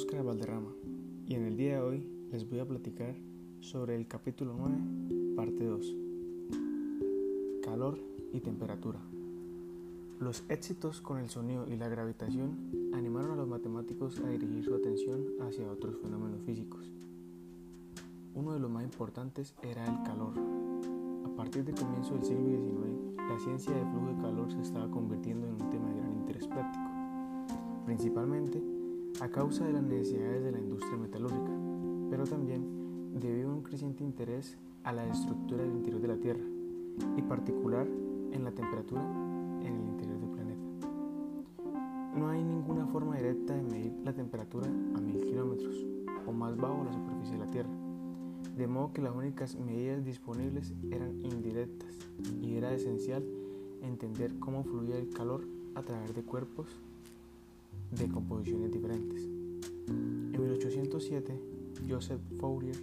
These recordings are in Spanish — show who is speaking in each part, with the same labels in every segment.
Speaker 1: Óscar Valderrama y en el día de hoy les voy a platicar sobre el capítulo 9, parte 2. Calor y temperatura. Los éxitos con el sonido y la gravitación animaron a los matemáticos a dirigir su atención hacia otros fenómenos físicos. Uno de los más importantes era el calor. A partir del comienzo del siglo XIX, la ciencia del flujo de calor se estaba convirtiendo en un tema de gran interés práctico, principalmente a causa de las necesidades de la industria metalúrgica, pero también debido a un creciente interés a la estructura del interior de la Tierra, y particular en la temperatura en el interior del planeta. No hay ninguna forma directa de medir la temperatura a mil kilómetros o más bajo la superficie de la Tierra, de modo que las únicas medidas disponibles eran indirectas y era esencial entender cómo fluía el calor a través de cuerpos de composiciones diferentes. En 1807, Joseph Fourier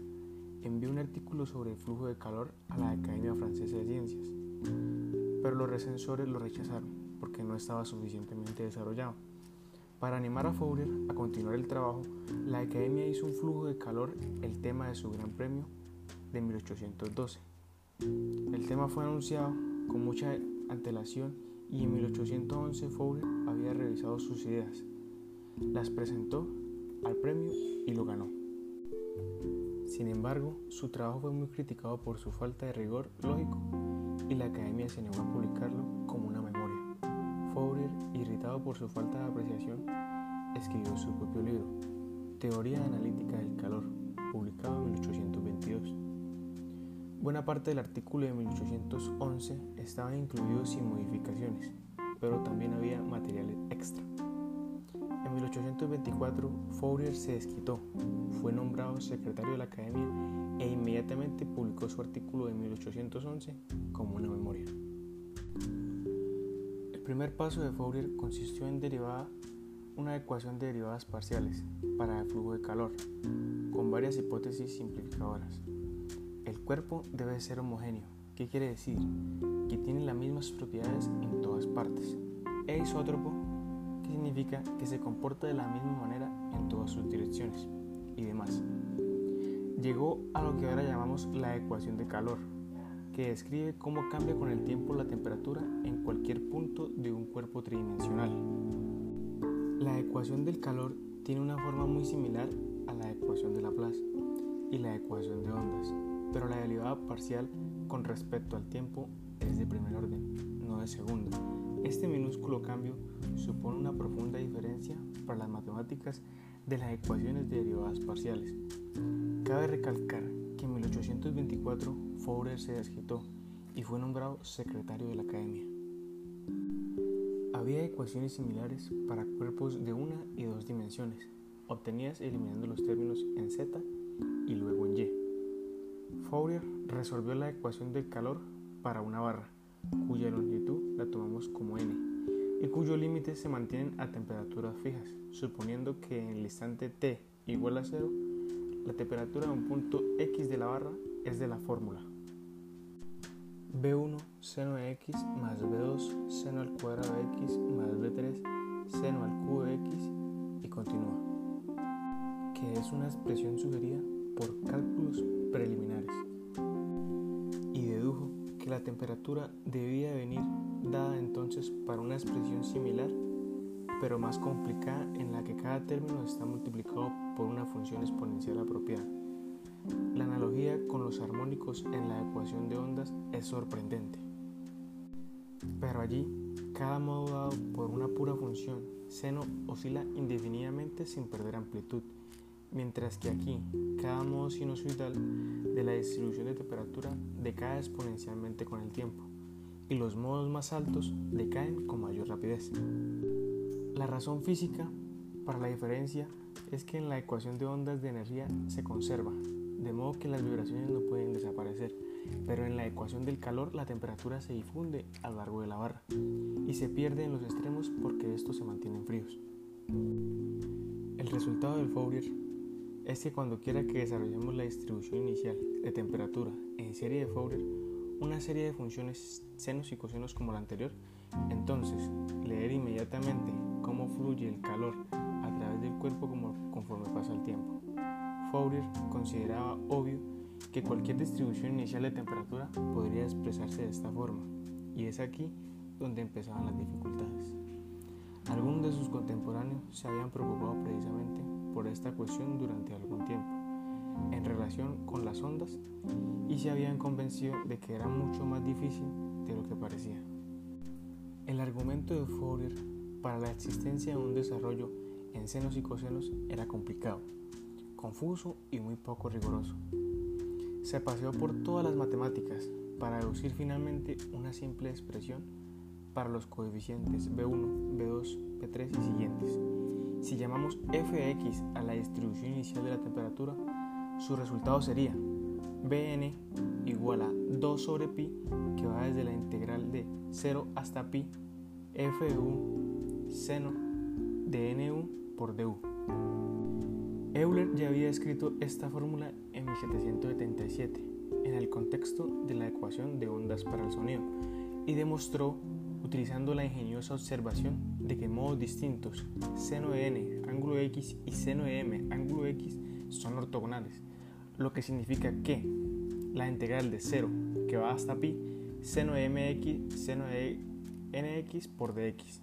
Speaker 1: envió un artículo sobre el flujo de calor a la Academia Francesa de Ciencias, pero los recensores lo rechazaron porque no estaba suficientemente desarrollado. Para animar a Fourier a continuar el trabajo, la Academia hizo un flujo de calor el tema de su Gran Premio de 1812. El tema fue anunciado con mucha antelación y en 1811 Fourier había revisado sus ideas las presentó al premio y lo ganó. Sin embargo, su trabajo fue muy criticado por su falta de rigor lógico y la academia se negó a publicarlo como una memoria. Fourier, irritado por su falta de apreciación, escribió su propio libro, Teoría Analítica del Calor, publicado en 1822. Buena parte del artículo de 1811 estaba incluido sin modificaciones, pero también había materiales extra. En 1824, Fourier se desquitó, fue nombrado secretario de la Academia e inmediatamente publicó su artículo de 1811 como una memoria. El primer paso de Fourier consistió en derivar una ecuación de derivadas parciales para el flujo de calor, con varias hipótesis simplificadoras. El cuerpo debe ser homogéneo. ¿Qué quiere decir? Que tiene las mismas propiedades en todas partes. E isótropo significa que se comporta de la misma manera en todas sus direcciones y demás. Llegó a lo que ahora llamamos la ecuación de calor, que describe cómo cambia con el tiempo la temperatura en cualquier punto de un cuerpo tridimensional. La ecuación del calor tiene una forma muy similar a la ecuación de Laplace y la ecuación de ondas, pero la derivada parcial con respecto al tiempo es de primer orden, no de segundo. Este minúsculo cambio supone una profunda diferencia para las matemáticas de las ecuaciones de derivadas parciales. Cabe recalcar que en 1824 Fourier se desquitó y fue nombrado secretario de la Academia. Había ecuaciones similares para cuerpos de una y dos dimensiones, obtenidas eliminando los términos en z y luego en y. Fourier resolvió la ecuación del calor para una barra, cuya longitud la tomamos como n y cuyos límites se mantienen a temperaturas fijas, suponiendo que en el instante t igual a 0, la temperatura de un punto x de la barra es de la fórmula. B1 seno de x más b2 seno al cuadrado de x más b3 seno al cubo de x y continúa, que es una expresión sugerida por cálculos preliminares la temperatura debía venir dada entonces para una expresión similar, pero más complicada en la que cada término está multiplicado por una función exponencial apropiada. La analogía con los armónicos en la ecuación de ondas es sorprendente. Pero allí, cada modo dado por una pura función seno oscila indefinidamente sin perder amplitud, mientras que aquí, cada modo sinusoidal de la distribución de temperatura decae exponencialmente con el tiempo y los modos más altos decaen con mayor rapidez. La razón física para la diferencia es que en la ecuación de ondas de energía se conserva, de modo que las vibraciones no pueden desaparecer, pero en la ecuación del calor la temperatura se difunde a lo largo de la barra y se pierde en los extremos porque estos se mantienen fríos. El resultado del Fourier es que cuando quiera que desarrollemos la distribución inicial de temperatura en serie de Fourier, una serie de funciones senos y cosenos como la anterior, entonces leer inmediatamente cómo fluye el calor a través del cuerpo como, conforme pasa el tiempo. Fourier consideraba obvio que cualquier distribución inicial de temperatura podría expresarse de esta forma, y es aquí donde empezaban las dificultades. Algunos de sus contemporáneos se habían preocupado precisamente por esta cuestión durante algún tiempo, en relación con las ondas, y se habían convencido de que era mucho más difícil de lo que parecía. El argumento de Fourier para la existencia de un desarrollo en senos y cosenos era complicado, confuso y muy poco riguroso. Se paseó por todas las matemáticas para deducir finalmente una simple expresión para los coeficientes B1, B2, B3 y siguientes. Si llamamos f de x a la distribución inicial de la temperatura, su resultado sería Bn igual a 2 sobre pi, que va desde la integral de 0 hasta pi, f de u seno de nu por du. Euler ya había escrito esta fórmula en 1777 en el contexto de la ecuación de ondas para el sonido y demostró, utilizando la ingeniosa observación de que modos distintos, seno de n, ángulo x y seno de m, ángulo x, son ortogonales, lo que significa que la integral de 0 que va hasta pi, seno de mx, seno de nx por dx,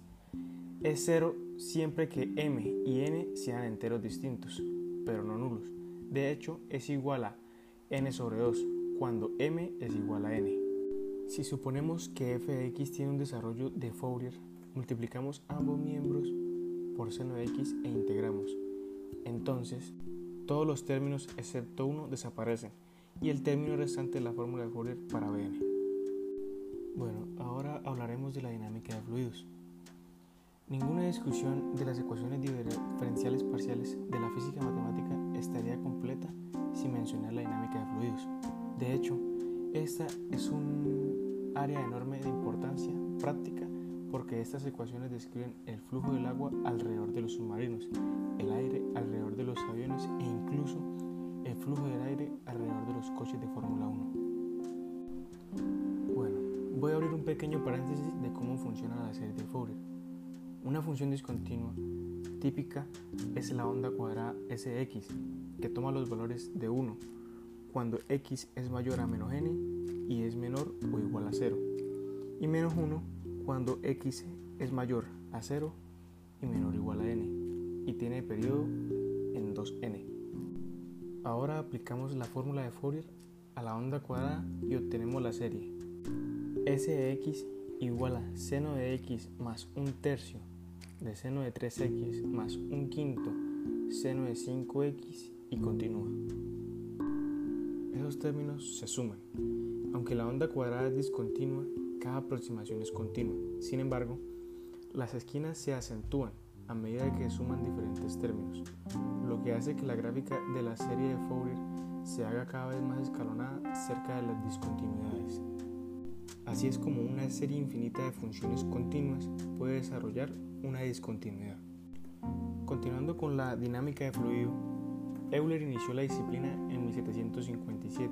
Speaker 1: es 0 siempre que m y n sean enteros distintos, pero no nulos. De hecho, es igual a n sobre 2 cuando m es igual a n. Si suponemos que f de tiene un desarrollo de Fourier, multiplicamos ambos miembros por seno de x e integramos. Entonces, todos los términos excepto uno desaparecen y el término restante es la fórmula de Fourier para Bn. Bueno, ahora hablaremos de la dinámica de fluidos. Ninguna discusión de las ecuaciones diferenciales parciales de la física matemática estaría completa sin mencionar la dinámica de fluidos. De hecho, esta es un área enorme de importancia práctica porque estas ecuaciones describen el flujo del agua alrededor de los submarinos, el aire alrededor de los aviones e incluso el flujo del aire alrededor de los coches de Fórmula 1. Bueno, voy a abrir un pequeño paréntesis de cómo funciona la serie de Fourier. Una función discontinua típica es la onda cuadrada Sx, que toma los valores de 1 cuando x es mayor a menos n y es menor o igual a 0, y menos 1 cuando x es mayor a 0 y menor o igual a n, y tiene periodo en 2n. Ahora aplicamos la fórmula de Fourier a la onda cuadrada y obtenemos la serie s de x igual a seno de x más un tercio de seno de 3x más un quinto seno de 5x y continúa. Esos términos se suman. Aunque la onda cuadrada es discontinua, cada aproximación es continua. Sin embargo, las esquinas se acentúan a medida que suman diferentes términos, lo que hace que la gráfica de la serie de Fourier se haga cada vez más escalonada cerca de las discontinuidades. Así es como una serie infinita de funciones continuas puede desarrollar una discontinuidad. Continuando con la dinámica de fluido, Euler inició la disciplina en 1757,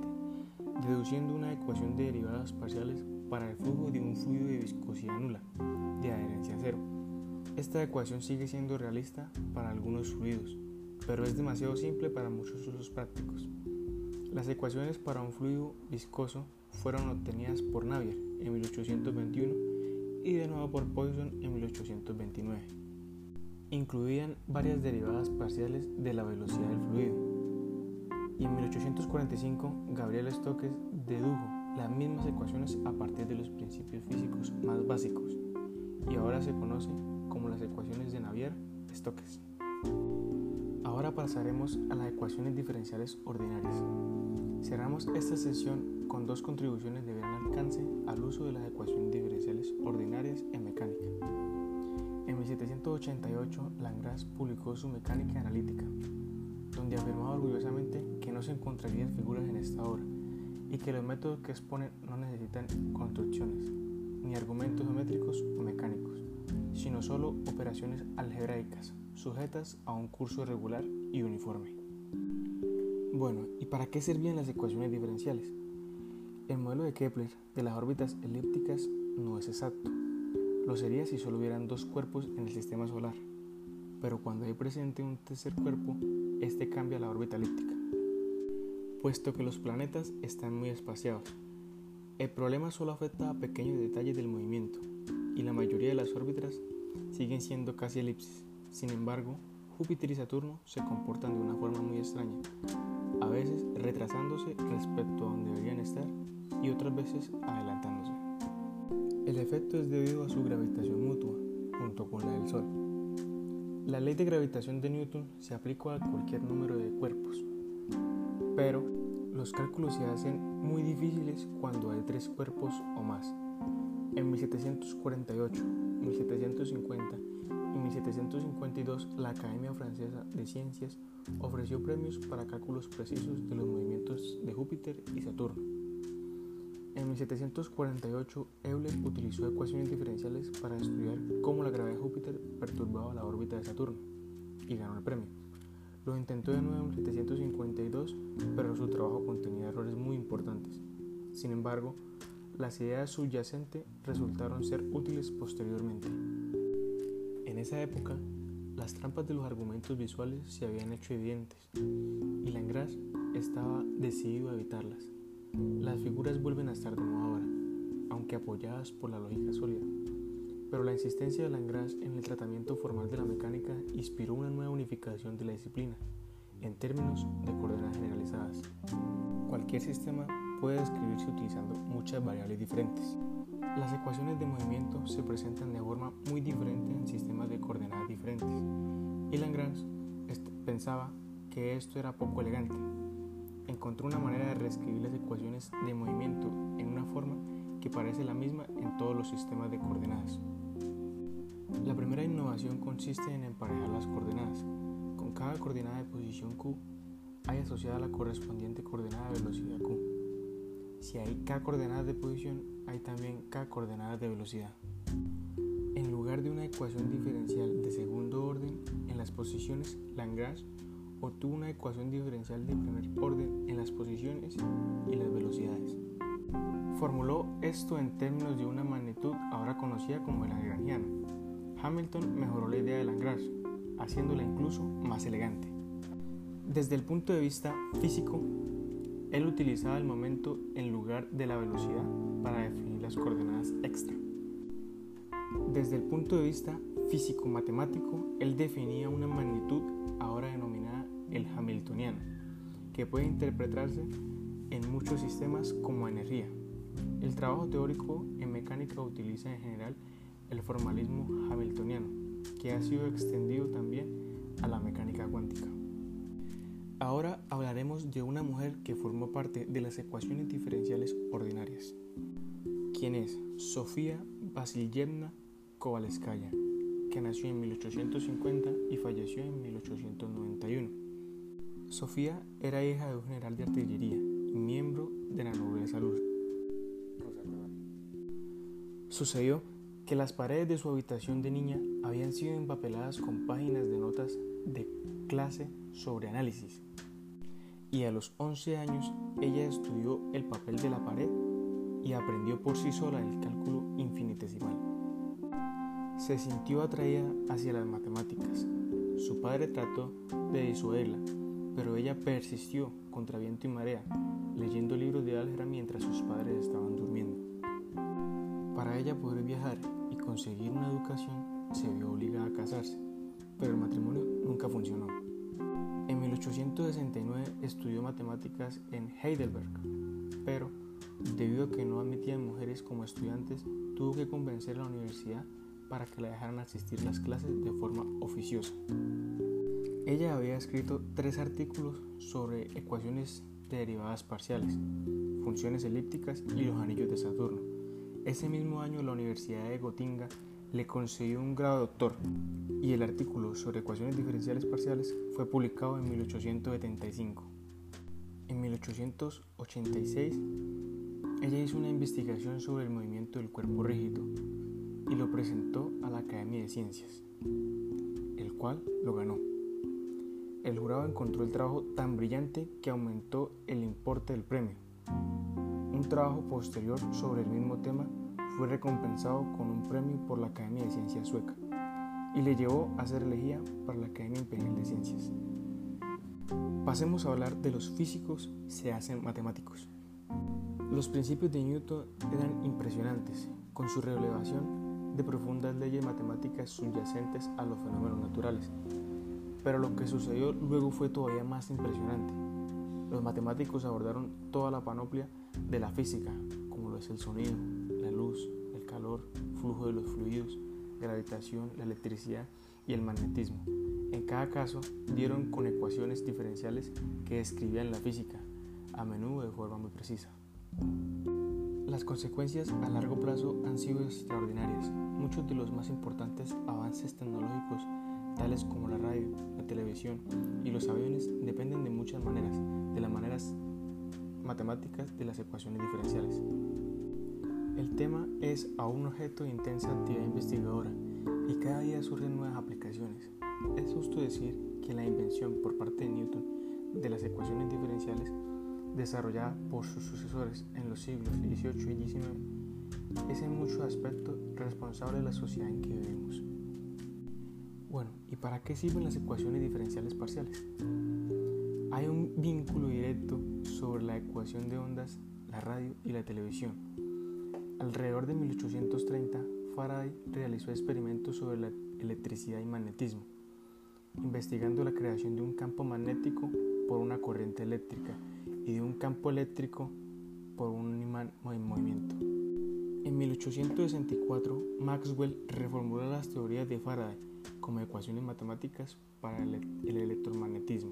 Speaker 1: deduciendo una ecuación de derivadas parciales para el flujo de un fluido de viscosidad nula, de adherencia cero. Esta ecuación sigue siendo realista para algunos fluidos, pero es demasiado simple para muchos usos prácticos. Las ecuaciones para un fluido viscoso fueron obtenidas por Navier en 1821 y de nuevo por Poisson en 1829. Incluían varias derivadas parciales de la velocidad del fluido. Y en 1845 Gabriel Stokes dedujo las mismas ecuaciones a partir de los principios físicos más básicos y ahora se conocen como las ecuaciones de Navier-Stokes. Ahora pasaremos a las ecuaciones diferenciales ordinarias. Cerramos esta sesión con dos contribuciones de gran alcance al uso de las ecuaciones diferenciales ordinarias en mecánica. En 1788, Langras publicó su Mecánica Analítica, donde afirmaba orgullosamente que no se encontrarían figuras en esta obra y que los métodos que exponen no necesitan construcciones, ni argumentos geométricos o mecánicos, sino solo operaciones algebraicas sujetas a un curso regular y uniforme. Bueno, ¿y para qué servían las ecuaciones diferenciales? El modelo de Kepler de las órbitas elípticas no es exacto. Lo sería si solo hubieran dos cuerpos en el sistema solar. pero cuando hay presente un tercer cuerpo, este cambia la órbita elíptica, puesto que los planetas están muy espaciados. El problema solo afecta a pequeños detalles del movimiento, y la mayoría de las órbitas siguen siendo casi elipsis. Sin embargo, Júpiter y Saturno se comportan de una forma muy extraña, a veces retrasándose respecto a donde deberían estar y otras veces adelantándose. El efecto es debido a su gravitación mutua, junto con la del Sol. La ley de gravitación de Newton se aplica a cualquier número de cuerpos, pero los cálculos se hacen muy difíciles cuando hay tres cuerpos o más. En 1748, 1750 y 1752 la Academia Francesa de Ciencias ofreció premios para cálculos precisos de los movimientos de Júpiter y Saturno. En 1748, Euler utilizó ecuaciones diferenciales para estudiar cómo la gravedad de Júpiter perturbaba la órbita de Saturno y ganó el premio. Lo intentó de nuevo en 1752, pero su trabajo contenía errores muy importantes. Sin embargo, las ideas subyacentes resultaron ser útiles posteriormente. En esa época, las trampas de los argumentos visuales se habían hecho evidentes y Langras estaba decidido a evitarlas. Las figuras vuelven a estar nuevo ahora, aunque apoyadas por la lógica sólida. Pero la insistencia de Langras en el tratamiento formal de la mecánica inspiró una nueva unificación de la disciplina, en términos de coordenadas generalizadas. Cualquier sistema puede describirse utilizando muchas variables diferentes. Las ecuaciones de movimiento se presentan de forma muy diferente en sistemas de coordenadas diferentes, y Lagrange pensaba que esto era poco elegante. Encontró una manera de reescribir las ecuaciones de movimiento en una forma que parece la misma en todos los sistemas de coordenadas. La primera innovación consiste en emparejar las coordenadas. Con cada coordenada de posición Q hay asociada la correspondiente coordenada de velocidad Q. Si hay k coordenadas de posición, hay también k coordenadas de velocidad. En lugar de una ecuación diferencial de segundo orden en las posiciones, Lagrange obtuvo una ecuación diferencial de primer orden en las posiciones y las velocidades. Formuló esto en términos de una magnitud ahora conocida como el lagrangiano. Hamilton mejoró la idea de Lagrange, haciéndola incluso más elegante. Desde el punto de vista físico, él utilizaba el momento en lugar de la velocidad para definir las coordenadas extra. Desde el punto de vista físico-matemático, él definía una magnitud ahora denominada el Hamiltoniano, que puede interpretarse en muchos sistemas como energía. El trabajo teórico en mecánica utiliza en general el formalismo hamiltoniano, que ha sido extendido también a la mecánica cuántica. Ahora hablaremos de una mujer que formó parte de las ecuaciones diferenciales ordinarias. ¿Quién es? Sofía Vasilyevna Kovalskaya, que nació en 1850 y falleció en 1891. Sofía era hija de un general de artillería y miembro de la nobleza luz. Sucedió que las paredes de su habitación de niña habían sido empapeladas con páginas de notas de clase sobre análisis y a los 11 años ella estudió el papel de la pared y aprendió por sí sola el cálculo infinitesimal. Se sintió atraída hacia las matemáticas. Su padre trató de disuadirla, pero ella persistió contra viento y marea, leyendo libros de álgebra mientras sus padres estaban durmiendo. Para ella poder viajar y conseguir una educación, se vio obligada a casarse, pero el matrimonio nunca funcionó. En 1869 estudió matemáticas en Heidelberg, pero debido a que no admitían mujeres como estudiantes, tuvo que convencer a la universidad para que la dejaran asistir las clases de forma oficiosa. Ella había escrito tres artículos sobre ecuaciones de derivadas parciales, funciones elípticas y los anillos de Saturno. Ese mismo año la Universidad de Gotinga le concedió un grado de doctor y el artículo sobre ecuaciones diferenciales parciales fue publicado en 1875. En 1886, ella hizo una investigación sobre el movimiento del cuerpo rígido y lo presentó a la Academia de Ciencias, el cual lo ganó. El jurado encontró el trabajo tan brillante que aumentó el importe del premio. Un trabajo posterior sobre el mismo tema fue recompensado con un premio por la Academia de Ciencias Sueca. y le llevó a ser elegida para la Academia Imperial de Ciencias. Pasemos a hablar de los físicos se hacen matemáticos. Los principios de Newton eran impresionantes, con su revelación de profundas leyes matemáticas subyacentes a los fenómenos naturales. Pero lo que sucedió luego fue todavía más impresionante. Los matemáticos abordaron toda la panoplia de la física, como lo es el sonido, la luz, el calor, flujo de los fluidos, gravitación, la electricidad y el magnetismo. En cada caso, dieron con ecuaciones diferenciales que describían la física, a menudo de forma muy precisa. Las consecuencias a largo plazo han sido extraordinarias. Muchos de los más importantes avances tecnológicos, tales como la radio, la televisión y los aviones, dependen de muchas maneras, de las maneras matemáticas de las ecuaciones diferenciales. El tema es a un objeto de intensa actividad investigadora y cada día surgen nuevas aplicaciones. Es justo decir que la invención por parte de Newton de las ecuaciones diferenciales, desarrollada por sus sucesores en los siglos XVIII y XIX, es en muchos aspectos responsable de la sociedad en que vivimos. Bueno, ¿y para qué sirven las ecuaciones diferenciales parciales? Hay un vínculo directo sobre la ecuación de ondas, la radio y la televisión. Alrededor de 1830, Faraday realizó experimentos sobre la electricidad y magnetismo investigando la creación de un campo magnético por una corriente eléctrica y de un campo eléctrico por un imán en movimiento. En 1864, Maxwell reformuló las teorías de Faraday como ecuaciones matemáticas para el, el electromagnetismo.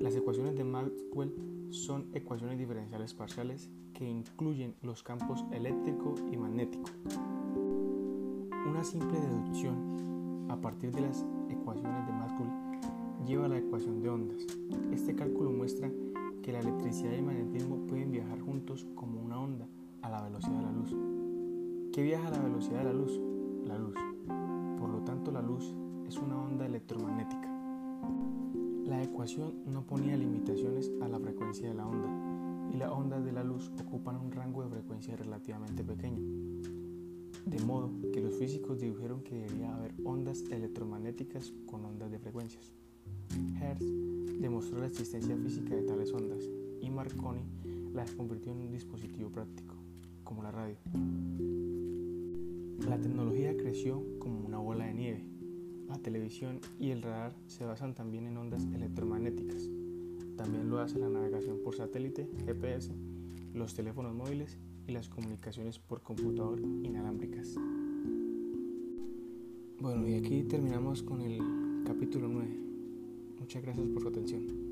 Speaker 1: Las ecuaciones de Maxwell son ecuaciones diferenciales parciales que incluyen los campos eléctrico y magnético. Una simple deducción a partir de las ecuaciones de Maxwell lleva a la ecuación de ondas. Este cálculo muestra que la electricidad y el magnetismo pueden viajar juntos como una onda a la velocidad de la luz. ¿Qué viaja a la velocidad de la luz? La luz. Es una onda electromagnética. La ecuación no ponía limitaciones a la frecuencia de la onda y las ondas de la luz ocupan un rango de frecuencia relativamente pequeño de modo que los físicos dijeron que debía haber ondas electromagnéticas con ondas de frecuencias. Hertz demostró la existencia física de tales ondas y Marconi las convirtió en un dispositivo práctico, como la radio. La tecnología creció como una bola de nieve la televisión y el radar se basan también en ondas electromagnéticas. También lo hace la navegación por satélite, GPS, los teléfonos móviles y las comunicaciones por computador inalámbricas. Bueno, y aquí terminamos con el capítulo 9. Muchas gracias por su atención.